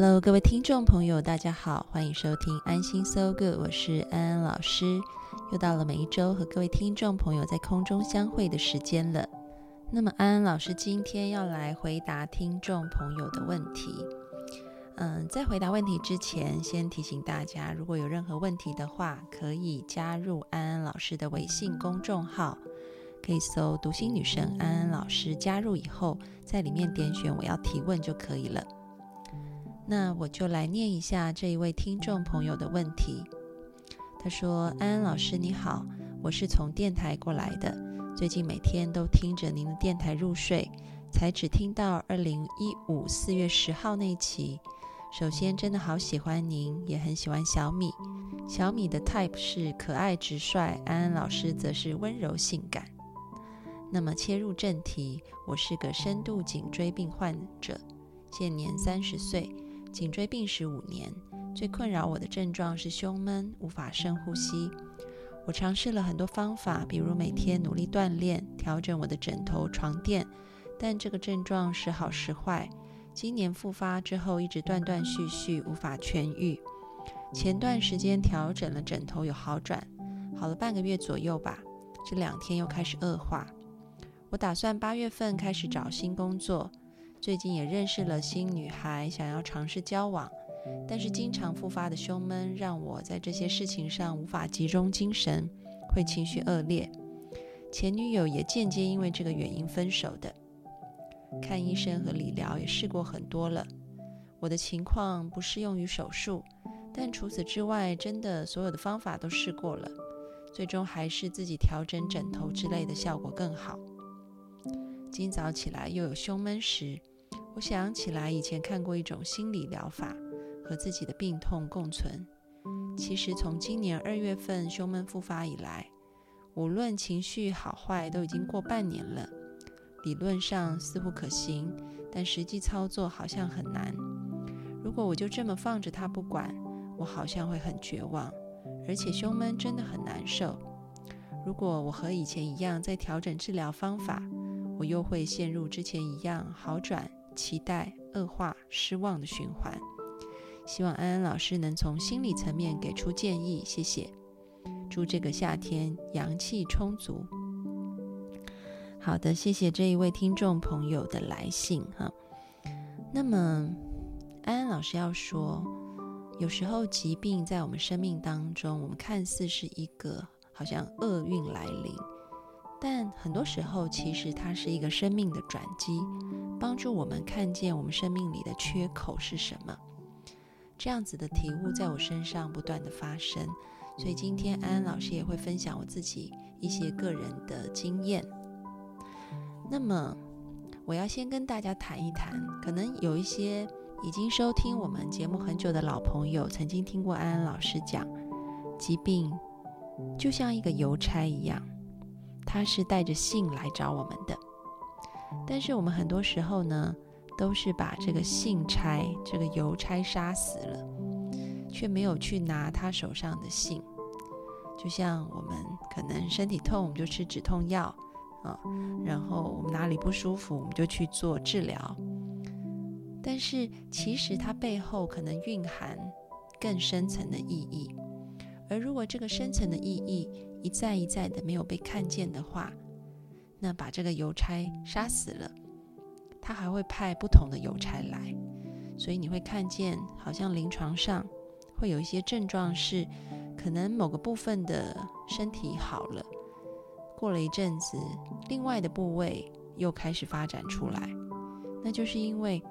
Hello，各位听众朋友，大家好，欢迎收听安心 So Good，我是安安老师。又到了每一周和各位听众朋友在空中相会的时间了。那么安安老师今天要来回答听众朋友的问题。嗯，在回答问题之前，先提醒大家，如果有任何问题的话，可以加入安安老师的微信公众号，可以搜“读心女神安安老师”，加入以后，在里面点选我要提问就可以了。那我就来念一下这一位听众朋友的问题。他说：“安安老师你好，我是从电台过来的，最近每天都听着您的电台入睡，才只听到二零一五四月十号那期。首先真的好喜欢您，也很喜欢小米。小米的 type 是可爱直率，安安老师则是温柔性感。那么切入正题，我是个深度颈椎病患者，现年三十岁。”颈椎病史五年，最困扰我的症状是胸闷，无法深呼吸。我尝试了很多方法，比如每天努力锻炼，调整我的枕头床垫，但这个症状时好时坏。今年复发之后，一直断断续续，无法痊愈。前段时间调整了枕头，有好转，好了半个月左右吧。这两天又开始恶化。我打算八月份开始找新工作。最近也认识了新女孩，想要尝试交往，但是经常复发的胸闷让我在这些事情上无法集中精神，会情绪恶劣。前女友也间接因为这个原因分手的。看医生和理疗也试过很多了，我的情况不适用于手术，但除此之外，真的所有的方法都试过了，最终还是自己调整枕头之类的效果更好。今早起来又有胸闷时。我想起来以前看过一种心理疗法，和自己的病痛共存。其实从今年二月份胸闷复发以来，无论情绪好坏，都已经过半年了。理论上似乎可行，但实际操作好像很难。如果我就这么放着它不管，我好像会很绝望，而且胸闷真的很难受。如果我和以前一样在调整治疗方法，我又会陷入之前一样好转。期待恶化、失望的循环。希望安安老师能从心理层面给出建议，谢谢。祝这个夏天阳气充足。好的，谢谢这一位听众朋友的来信哈。那么，安安老师要说，有时候疾病在我们生命当中，我们看似是一个好像厄运来临。但很多时候，其实它是一个生命的转机，帮助我们看见我们生命里的缺口是什么。这样子的体悟在我身上不断的发生，所以今天安安老师也会分享我自己一些个人的经验。那么，我要先跟大家谈一谈，可能有一些已经收听我们节目很久的老朋友，曾经听过安安老师讲，疾病就像一个邮差一样。他是带着信来找我们的，但是我们很多时候呢，都是把这个信差、这个邮差杀死了，却没有去拿他手上的信。就像我们可能身体痛，我们就吃止痛药啊，然后我们哪里不舒服，我们就去做治疗。但是其实它背后可能蕴含更深层的意义，而如果这个深层的意义，一再一再的没有被看见的话，那把这个邮差杀死了，他还会派不同的邮差来，所以你会看见，好像临床上会有一些症状是，可能某个部分的身体好了，过了一阵子，另外的部位又开始发展出来，那就是因为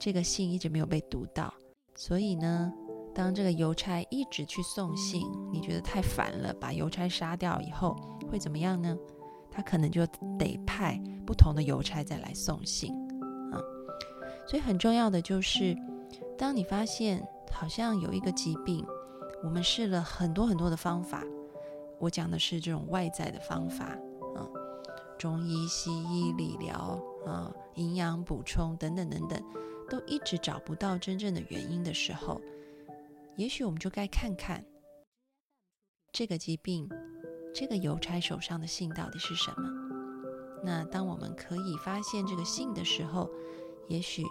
这个信一直没有被读到，所以呢。当这个邮差一直去送信，你觉得太烦了，把邮差杀掉以后会怎么样呢？他可能就得派不同的邮差再来送信啊。所以很重要的就是，当你发现好像有一个疾病，我们试了很多很多的方法，我讲的是这种外在的方法，嗯，中医、西医、理疗啊、营养补充等等等等，都一直找不到真正的原因的时候，也许我们就该看看这个疾病。这个邮差手上的信到底是什么？那当我们可以发现这个信的时候，也许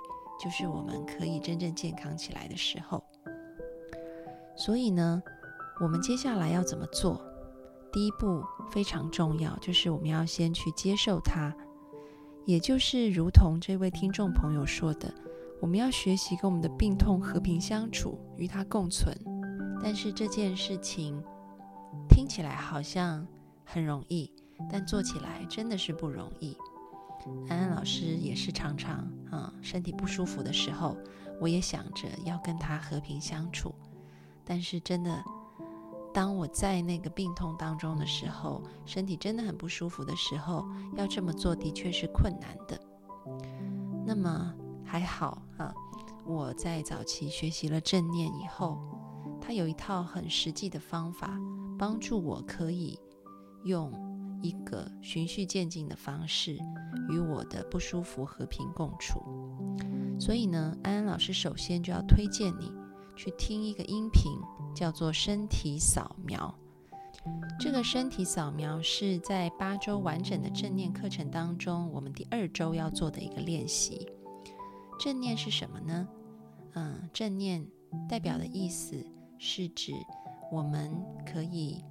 就是我们可以真正健康起来的时候。所以呢，我们接下来要怎么做？第一步非常重要，就是我们要先去接受它，也就是如同这位听众朋友说的，我们要学习跟我们的病痛和平相处，与它共存。但是这件事情。听起来好像很容易，但做起来真的是不容易。安安老师也是常常啊身体不舒服的时候，我也想着要跟他和平相处。但是真的，当我在那个病痛当中的时候，身体真的很不舒服的时候，要这么做的确是困难的。那么还好啊，我在早期学习了正念以后，他有一套很实际的方法。帮助我可以用一个循序渐进的方式与我的不舒服和平共处。所以呢，安安老师首先就要推荐你去听一个音频，叫做身体扫描。这个身体扫描是在八周完整的正念课程当中，我们第二周要做的一个练习。正念是什么呢？嗯，正念代表的意思是指。我们可以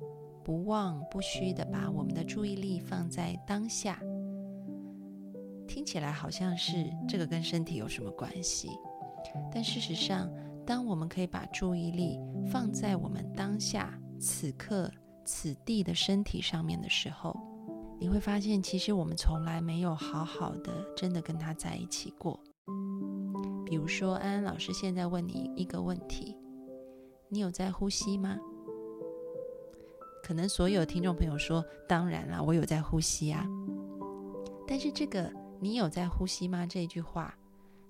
不忘不虚的把我们的注意力放在当下，听起来好像是这个跟身体有什么关系？但事实上，当我们可以把注意力放在我们当下此刻此地的身体上面的时候，你会发现，其实我们从来没有好好的真的跟他在一起过。比如说，安安老师现在问你一个问题：你有在呼吸吗？可能所有听众朋友说：“当然啦，我有在呼吸啊。”但是这个“你有在呼吸吗”这句话，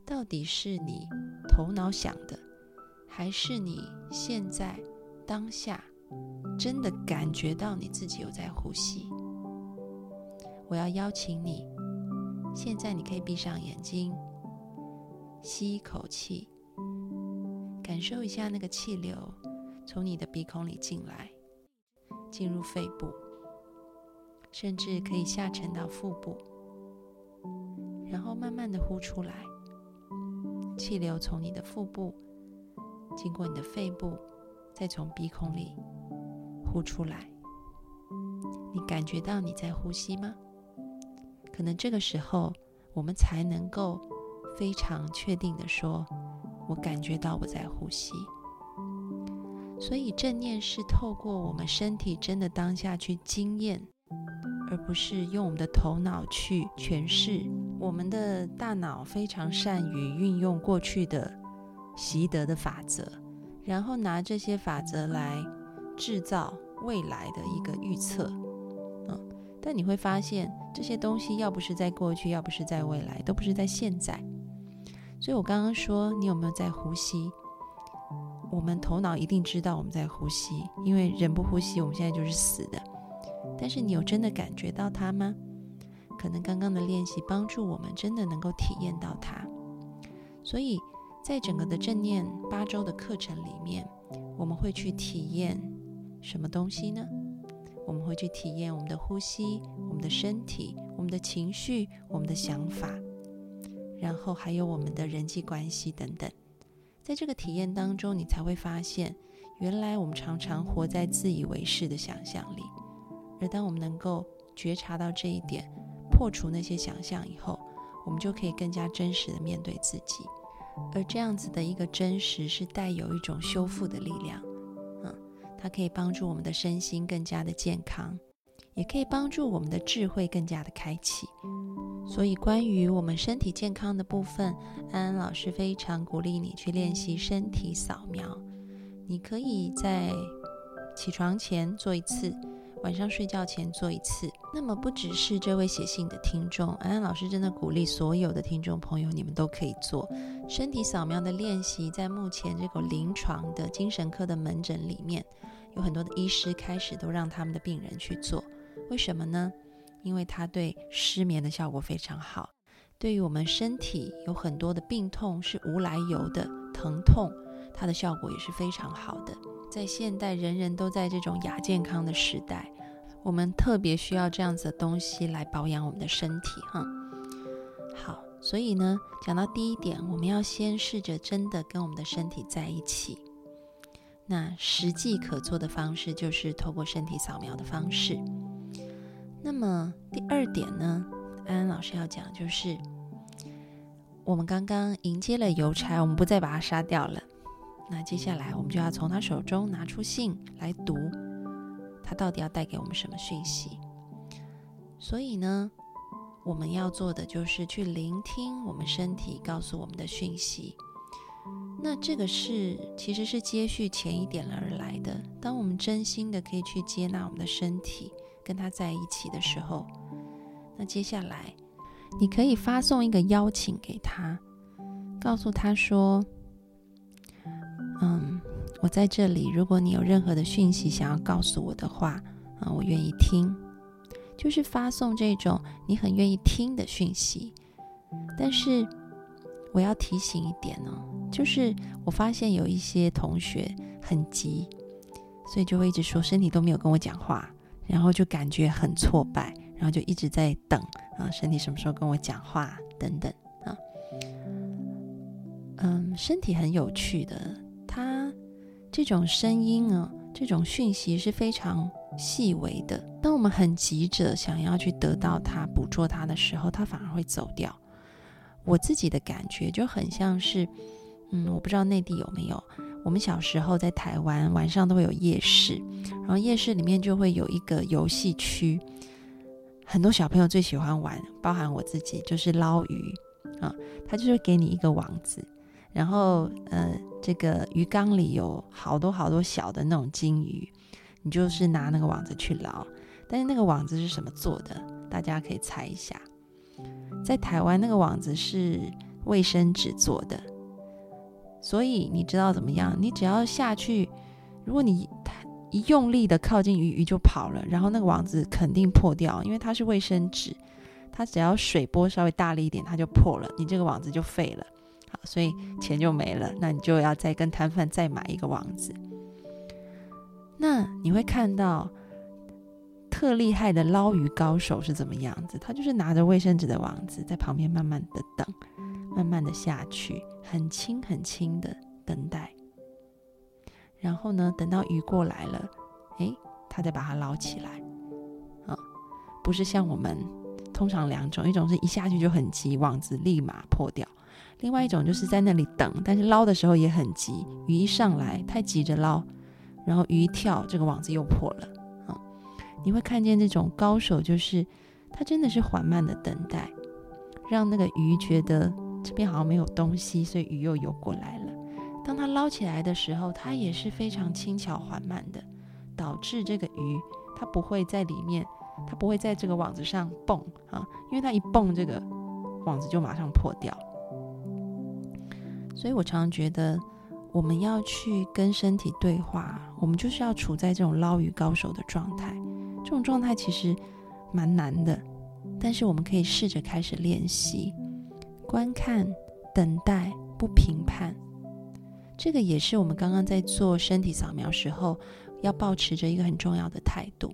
到底是你头脑想的，还是你现在当下真的感觉到你自己有在呼吸？我要邀请你，现在你可以闭上眼睛，吸一口气，感受一下那个气流从你的鼻孔里进来。进入肺部，甚至可以下沉到腹部，然后慢慢的呼出来。气流从你的腹部经过你的肺部，再从鼻孔里呼出来。你感觉到你在呼吸吗？可能这个时候我们才能够非常确定的说：“我感觉到我在呼吸。”所以正念是透过我们身体真的当下去经验，而不是用我们的头脑去诠释。我们的大脑非常善于运用过去的习得的法则，然后拿这些法则来制造未来的一个预测。嗯，但你会发现这些东西要不是在过去，要不是在未来，都不是在现在。所以我刚刚说，你有没有在呼吸？我们头脑一定知道我们在呼吸，因为人不呼吸，我们现在就是死的。但是你有真的感觉到它吗？可能刚刚的练习帮助我们真的能够体验到它。所以在整个的正念八周的课程里面，我们会去体验什么东西呢？我们会去体验我们的呼吸、我们的身体、我们的情绪、我们的想法，然后还有我们的人际关系等等。在这个体验当中，你才会发现，原来我们常常活在自以为是的想象里。而当我们能够觉察到这一点，破除那些想象以后，我们就可以更加真实的面对自己。而这样子的一个真实，是带有一种修复的力量。嗯，它可以帮助我们的身心更加的健康，也可以帮助我们的智慧更加的开启。所以，关于我们身体健康的部分，安安老师非常鼓励你去练习身体扫描。你可以在起床前做一次，晚上睡觉前做一次。那么不只是这位写信的听众，安安老师真的鼓励所有的听众朋友，你们都可以做身体扫描的练习。在目前这个临床的精神科的门诊里面，有很多的医师开始都让他们的病人去做。为什么呢？因为它对失眠的效果非常好，对于我们身体有很多的病痛是无来由的疼痛，它的效果也是非常好的。在现代人人都在这种亚健康的时代，我们特别需要这样子的东西来保养我们的身体，哈。好，所以呢，讲到第一点，我们要先试着真的跟我们的身体在一起。那实际可做的方式就是透过身体扫描的方式。那么第二点呢，安安老师要讲就是，我们刚刚迎接了邮差，我们不再把他杀掉了。那接下来，我们就要从他手中拿出信来读，他到底要带给我们什么讯息？所以呢，我们要做的就是去聆听我们身体告诉我们的讯息。那这个是其实是接续前一点而来的。当我们真心的可以去接纳我们的身体，跟他在一起的时候，那接下来你可以发送一个邀请给他，告诉他说。嗯，我在这里。如果你有任何的讯息想要告诉我的话，啊，我愿意听。就是发送这种你很愿意听的讯息。但是我要提醒一点哦，就是我发现有一些同学很急，所以就会一直说身体都没有跟我讲话，然后就感觉很挫败，然后就一直在等啊，身体什么时候跟我讲话等等啊。嗯，身体很有趣的。它这种声音啊，这种讯息是非常细微的。当我们很急着想要去得到它、捕捉它的时候，它反而会走掉。我自己的感觉就很像是，嗯，我不知道内地有没有。我们小时候在台湾晚上都会有夜市，然后夜市里面就会有一个游戏区，很多小朋友最喜欢玩，包含我自己，就是捞鱼啊。他就是给你一个网子。然后，呃，这个鱼缸里有好多好多小的那种金鱼，你就是拿那个网子去捞。但是那个网子是什么做的？大家可以猜一下。在台湾，那个网子是卫生纸做的。所以你知道怎么样？你只要下去，如果你一用力的靠近鱼，鱼就跑了。然后那个网子肯定破掉，因为它是卫生纸，它只要水波稍微大力一点，它就破了，你这个网子就废了。好，所以钱就没了，那你就要再跟摊贩再买一个网子。那你会看到特厉害的捞鱼高手是怎么样子？他就是拿着卫生纸的网子在旁边慢慢的等，慢慢的下去，很轻很轻的等待。然后呢，等到鱼过来了，诶，他再把它捞起来。啊，不是像我们通常两种，一种是一下去就很急，网子立马破掉。另外一种就是在那里等，但是捞的时候也很急，鱼一上来太急着捞，然后鱼一跳，这个网子又破了啊！你会看见这种高手，就是他真的是缓慢的等待，让那个鱼觉得这边好像没有东西，所以鱼又游过来了。当它捞起来的时候，它也是非常轻巧缓慢的，导致这个鱼它不会在里面，它不会在这个网子上蹦啊，因为它一蹦，这个网子就马上破掉。所以我常常觉得，我们要去跟身体对话，我们就是要处在这种捞鱼高手的状态。这种状态其实蛮难的，但是我们可以试着开始练习，观看、等待、不评判。这个也是我们刚刚在做身体扫描时候要保持着一个很重要的态度。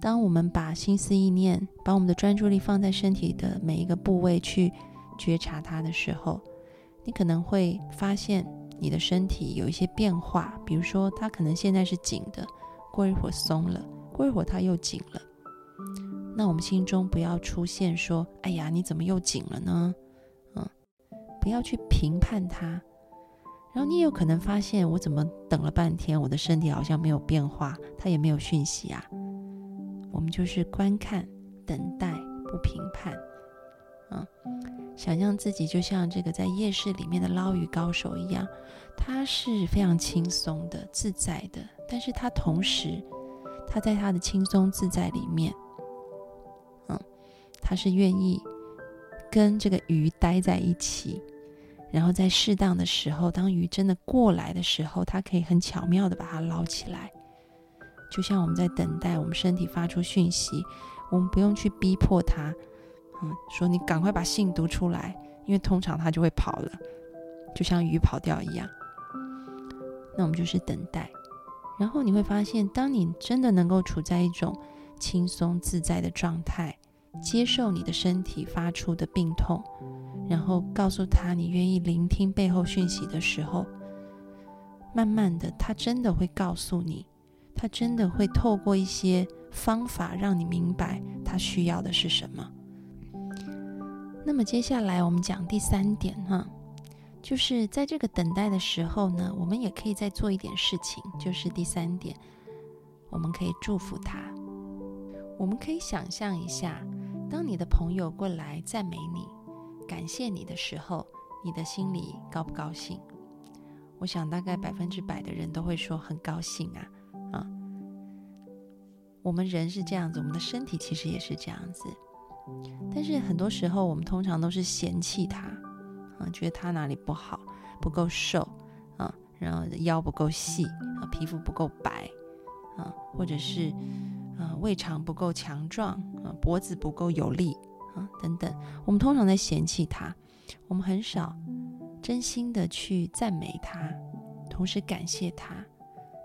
当我们把心思意念、把我们的专注力放在身体的每一个部位去觉察它的时候，你可能会发现你的身体有一些变化，比如说它可能现在是紧的，过一会儿松了，过一会儿它又紧了。那我们心中不要出现说：“哎呀，你怎么又紧了呢？”不要去评判它。然后你也有可能发现，我怎么等了半天，我的身体好像没有变化，它也没有讯息啊。我们就是观看、等待，不评判。嗯。想象自己就像这个在夜市里面的捞鱼高手一样，他是非常轻松的、自在的，但是他同时他在他的轻松自在里面，嗯，他是愿意跟这个鱼待在一起，然后在适当的时候，当鱼真的过来的时候，它可以很巧妙的把它捞起来。就像我们在等待我们身体发出讯息，我们不用去逼迫它，嗯，说你赶快把信读出来，因为通常它就会跑了，就像鱼跑掉一样。那我们就是等待，然后你会发现，当你真的能够处在一种轻松自在的状态，接受你的身体发出的病痛，然后告诉他你愿意聆听背后讯息的时候，慢慢的，他真的会告诉你。他真的会透过一些方法让你明白他需要的是什么。那么接下来我们讲第三点哈，就是在这个等待的时候呢，我们也可以再做一点事情，就是第三点，我们可以祝福他。我们可以想象一下，当你的朋友过来赞美你、感谢你的时候，你的心里高不高兴？我想大概百分之百的人都会说很高兴啊。啊，我们人是这样子，我们的身体其实也是这样子。但是很多时候，我们通常都是嫌弃他，啊，觉得他哪里不好，不够瘦，啊，然后腰不够细，啊，皮肤不够白，啊，或者是，啊，胃肠不够强壮，啊，脖子不够有力，啊，等等。我们通常在嫌弃他，我们很少真心的去赞美他，同时感谢他。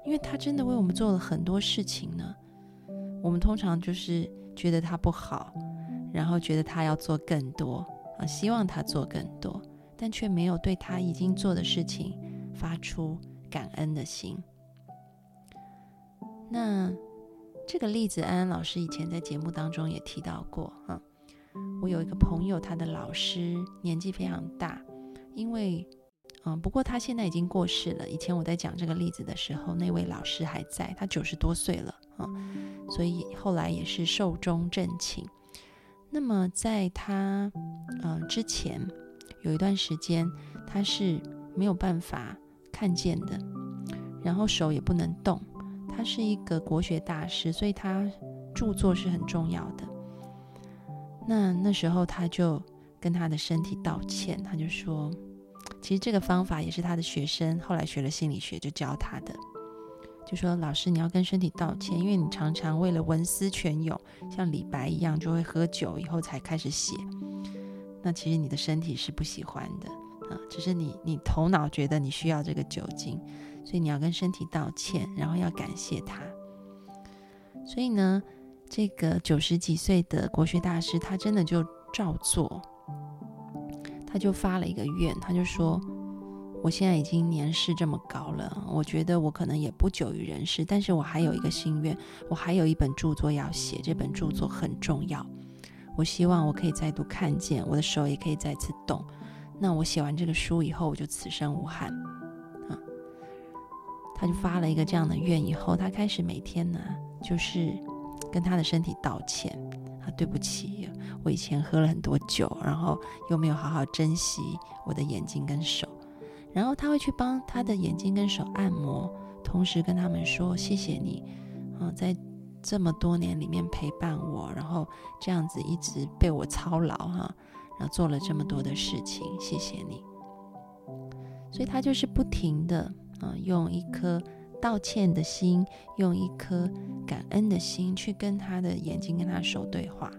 因为他真的为我们做了很多事情呢，我们通常就是觉得他不好，然后觉得他要做更多啊，希望他做更多，但却没有对他已经做的事情发出感恩的心。那这个例子，安安老师以前在节目当中也提到过啊。我有一个朋友，他的老师年纪非常大，因为。嗯，不过他现在已经过世了。以前我在讲这个例子的时候，那位老师还在，他九十多岁了啊，所以后来也是寿终正寝。那么在他嗯之前有一段时间，他是没有办法看见的，然后手也不能动。他是一个国学大师，所以他著作是很重要的。那那时候他就跟他的身体道歉，他就说。其实这个方法也是他的学生后来学了心理学就教他的，就说老师你要跟身体道歉，因为你常常为了文思泉涌，像李白一样就会喝酒以后才开始写，那其实你的身体是不喜欢的啊，只是你你头脑觉得你需要这个酒精，所以你要跟身体道歉，然后要感谢他。所以呢，这个九十几岁的国学大师他真的就照做。他就发了一个愿，他就说：“我现在已经年事这么高了，我觉得我可能也不久于人世，但是我还有一个心愿，我还有一本著作要写，这本著作很重要。我希望我可以再度看见，我的手也可以再次动。那我写完这个书以后，我就此生无憾。”他就发了一个这样的愿，以后他开始每天呢，就是跟他的身体道歉。啊，对不起，我以前喝了很多酒，然后又没有好好珍惜我的眼睛跟手。然后他会去帮他的眼睛跟手按摩，同时跟他们说：“谢谢你，啊，在这么多年里面陪伴我，然后这样子一直被我操劳哈，然后做了这么多的事情，谢谢你。”所以他就是不停的嗯，用一颗。道歉的心，用一颗感恩的心去跟他的眼睛、跟他手对话。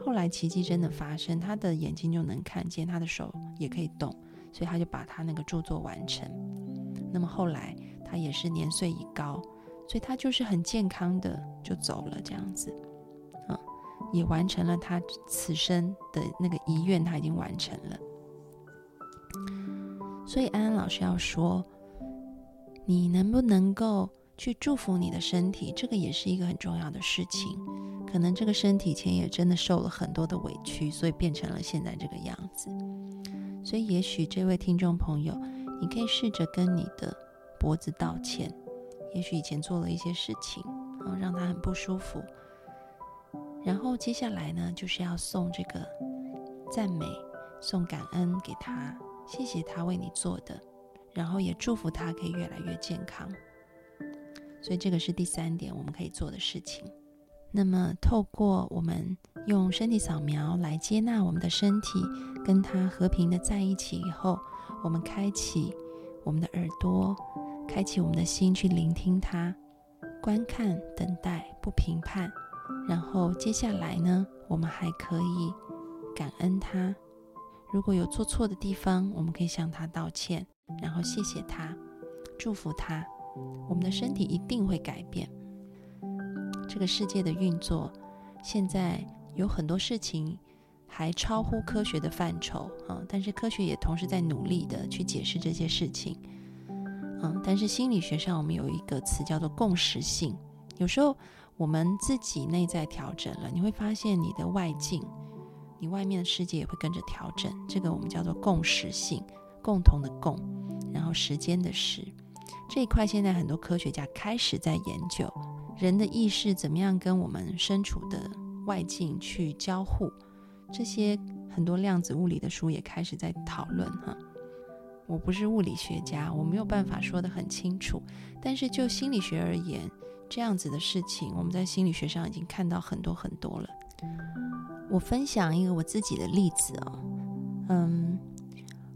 后来奇迹真的发生，他的眼睛就能看见，他的手也可以动，所以他就把他那个著作完成。那么后来他也是年岁已高，所以他就是很健康的就走了，这样子，啊，也完成了他此生的那个遗愿，他已经完成了。所以安安老师要说。你能不能够去祝福你的身体？这个也是一个很重要的事情。可能这个身体前也真的受了很多的委屈，所以变成了现在这个样子。所以，也许这位听众朋友，你可以试着跟你的脖子道歉。也许以前做了一些事情，然后，让他很不舒服。然后接下来呢，就是要送这个赞美、送感恩给他，谢谢他为你做的。然后也祝福他可以越来越健康。所以这个是第三点我们可以做的事情。那么，透过我们用身体扫描来接纳我们的身体，跟它和平的在一起以后，我们开启我们的耳朵，开启我们的心去聆听它，观看、等待、不评判。然后接下来呢，我们还可以感恩它。如果有做错的地方，我们可以向他道歉，然后谢谢他，祝福他。我们的身体一定会改变。这个世界的运作，现在有很多事情还超乎科学的范畴啊，但是科学也同时在努力的去解释这些事情。嗯，但是心理学上我们有一个词叫做共识性。有时候我们自己内在调整了，你会发现你的外境，你外面的世界也会跟着调整。这个我们叫做共识性，共同的共，然后时间的时这一块，现在很多科学家开始在研究。人的意识怎么样跟我们身处的外境去交互？这些很多量子物理的书也开始在讨论哈。我不是物理学家，我没有办法说得很清楚。但是就心理学而言，这样子的事情，我们在心理学上已经看到很多很多了。我分享一个我自己的例子哦，嗯，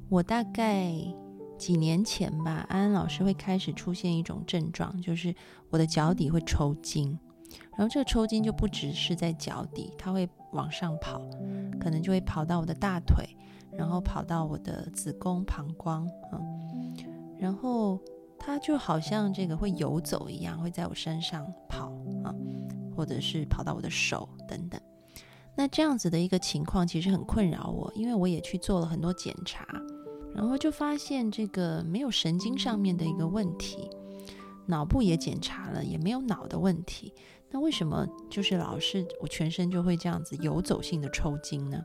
我大概。几年前吧，安安老师会开始出现一种症状，就是我的脚底会抽筋，然后这个抽筋就不只是在脚底，它会往上跑，可能就会跑到我的大腿，然后跑到我的子宫、膀胱，嗯，然后它就好像这个会游走一样，会在我身上跑啊，或者是跑到我的手等等。那这样子的一个情况其实很困扰我，因为我也去做了很多检查。然后就发现这个没有神经上面的一个问题，脑部也检查了，也没有脑的问题。那为什么就是老是我全身就会这样子游走性的抽筋呢？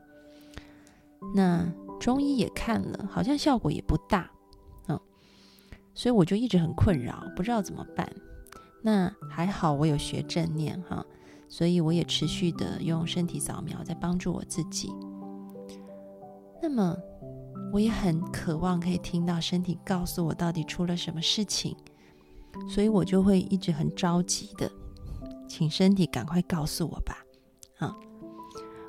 那中医也看了，好像效果也不大，嗯，所以我就一直很困扰，不知道怎么办。那还好我有学正念哈，所以我也持续的用身体扫描在帮助我自己。那么。我也很渴望可以听到身体告诉我到底出了什么事情，所以我就会一直很着急的，请身体赶快告诉我吧。啊，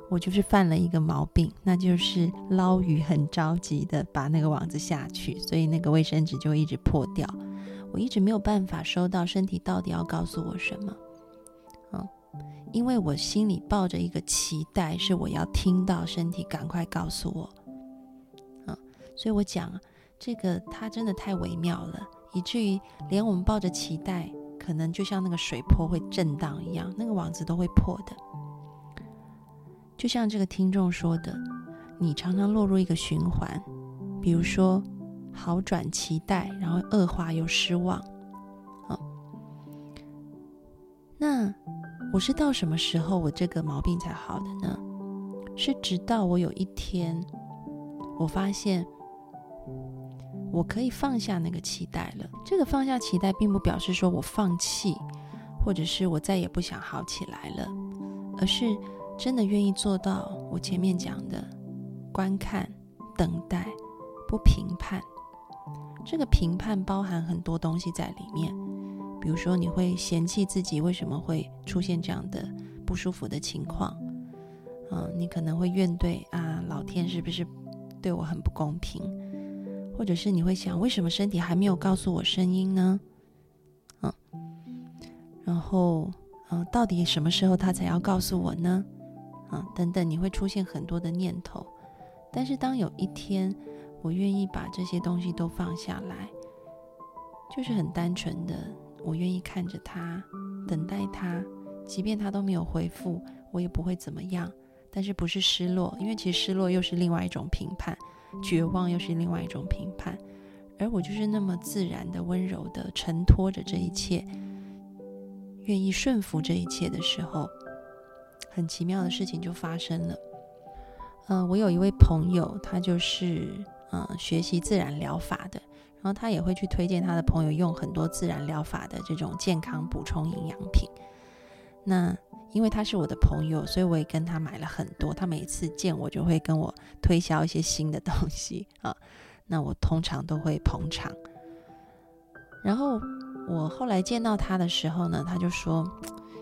我就是犯了一个毛病，那就是捞鱼很着急的把那个网子下去，所以那个卫生纸就一直破掉。我一直没有办法收到身体到底要告诉我什么。嗯，因为我心里抱着一个期待，是我要听到身体赶快告诉我。所以我讲，这个它真的太微妙了，以至于连我们抱着期待，可能就像那个水波会震荡一样，那个网子都会破的。就像这个听众说的，你常常落入一个循环，比如说好转期待，然后恶化又失望。啊，那我是到什么时候我这个毛病才好的呢？是直到我有一天，我发现。我可以放下那个期待了。这个放下期待，并不表示说我放弃，或者是我再也不想好起来了，而是真的愿意做到我前面讲的观看、等待、不评判。这个评判包含很多东西在里面，比如说你会嫌弃自己为什么会出现这样的不舒服的情况，嗯，你可能会怨怼啊，老天是不是对我很不公平？或者是你会想，为什么身体还没有告诉我声音呢？嗯，然后，嗯，到底什么时候他才要告诉我呢？啊，等等，你会出现很多的念头。但是当有一天，我愿意把这些东西都放下来，就是很单纯的，我愿意看着他，等待他，即便他都没有回复，我也不会怎么样。但是不是失落，因为其实失落又是另外一种评判。绝望又是另外一种评判，而我就是那么自然的、温柔的承托着这一切，愿意顺服这一切的时候，很奇妙的事情就发生了。嗯，我有一位朋友，他就是嗯学习自然疗法的，然后他也会去推荐他的朋友用很多自然疗法的这种健康补充营养品。那因为他是我的朋友，所以我也跟他买了很多。他每次见我就会跟我推销一些新的东西啊，那我通常都会捧场。然后我后来见到他的时候呢，他就说，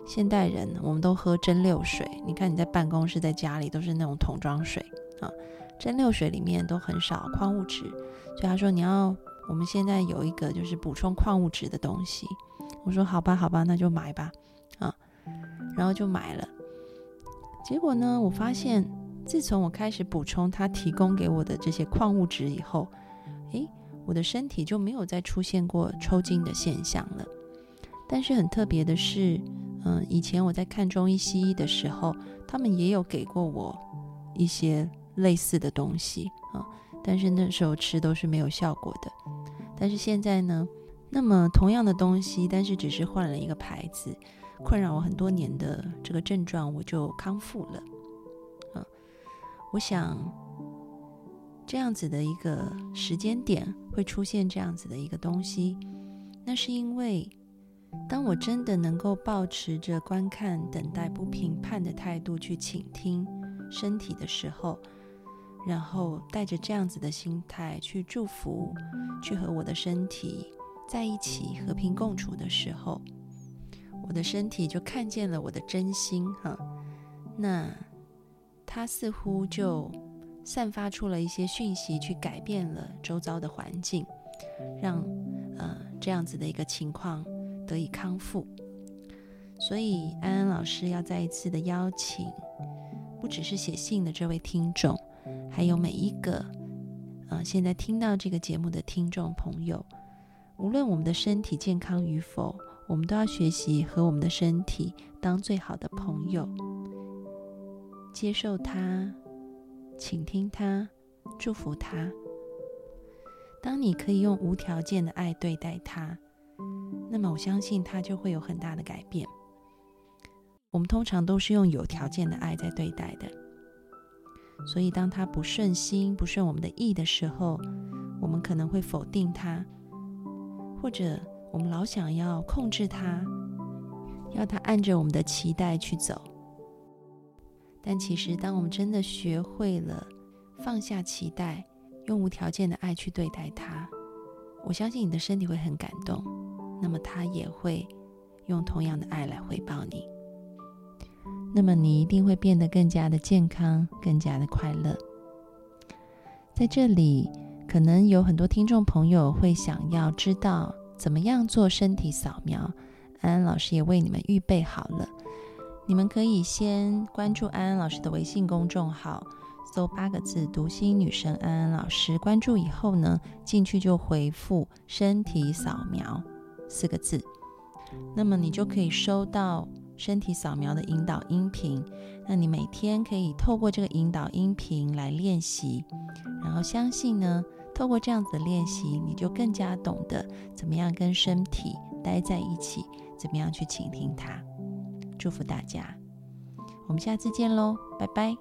现代人我们都喝蒸馏水，你看你在办公室、在家里都是那种桶装水啊，蒸馏水里面都很少矿物质，所以他说你要，我们现在有一个就是补充矿物质的东西。我说好吧，好吧，那就买吧，啊，然后就买了。结果呢，我发现自从我开始补充他提供给我的这些矿物质以后，诶，我的身体就没有再出现过抽筋的现象了。但是很特别的是，嗯，以前我在看中医西医的时候，他们也有给过我一些类似的东西啊，但是那时候吃都是没有效果的。但是现在呢？那么同样的东西，但是只是换了一个牌子，困扰我很多年的这个症状，我就康复了。嗯，我想这样子的一个时间点会出现这样子的一个东西，那是因为当我真的能够保持着观看、等待、不评判的态度去倾听身体的时候，然后带着这样子的心态去祝福，去和我的身体。在一起和平共处的时候，我的身体就看见了我的真心哈。那它似乎就散发出了一些讯息，去改变了周遭的环境，让呃这样子的一个情况得以康复。所以安安老师要再一次的邀请，不只是写信的这位听众，还有每一个呃现在听到这个节目的听众朋友。无论我们的身体健康与否，我们都要学习和我们的身体当最好的朋友，接受它，倾听它，祝福它。当你可以用无条件的爱对待它，那么我相信它就会有很大的改变。我们通常都是用有条件的爱在对待的，所以当它不顺心、不顺我们的意的时候，我们可能会否定它。或者我们老想要控制它，要它按着我们的期待去走。但其实，当我们真的学会了放下期待，用无条件的爱去对待它，我相信你的身体会很感动，那么它也会用同样的爱来回报你。那么你一定会变得更加的健康，更加的快乐。在这里。可能有很多听众朋友会想要知道怎么样做身体扫描，安安老师也为你们预备好了。你们可以先关注安安老师的微信公众号，搜八个字“读心女神安安老师”。关注以后呢，进去就回复“身体扫描”四个字，那么你就可以收到身体扫描的引导音频。那你每天可以透过这个引导音频来练习，然后相信呢。透过这样子的练习，你就更加懂得怎么样跟身体待在一起，怎么样去倾听它。祝福大家，我们下次见喽，拜拜。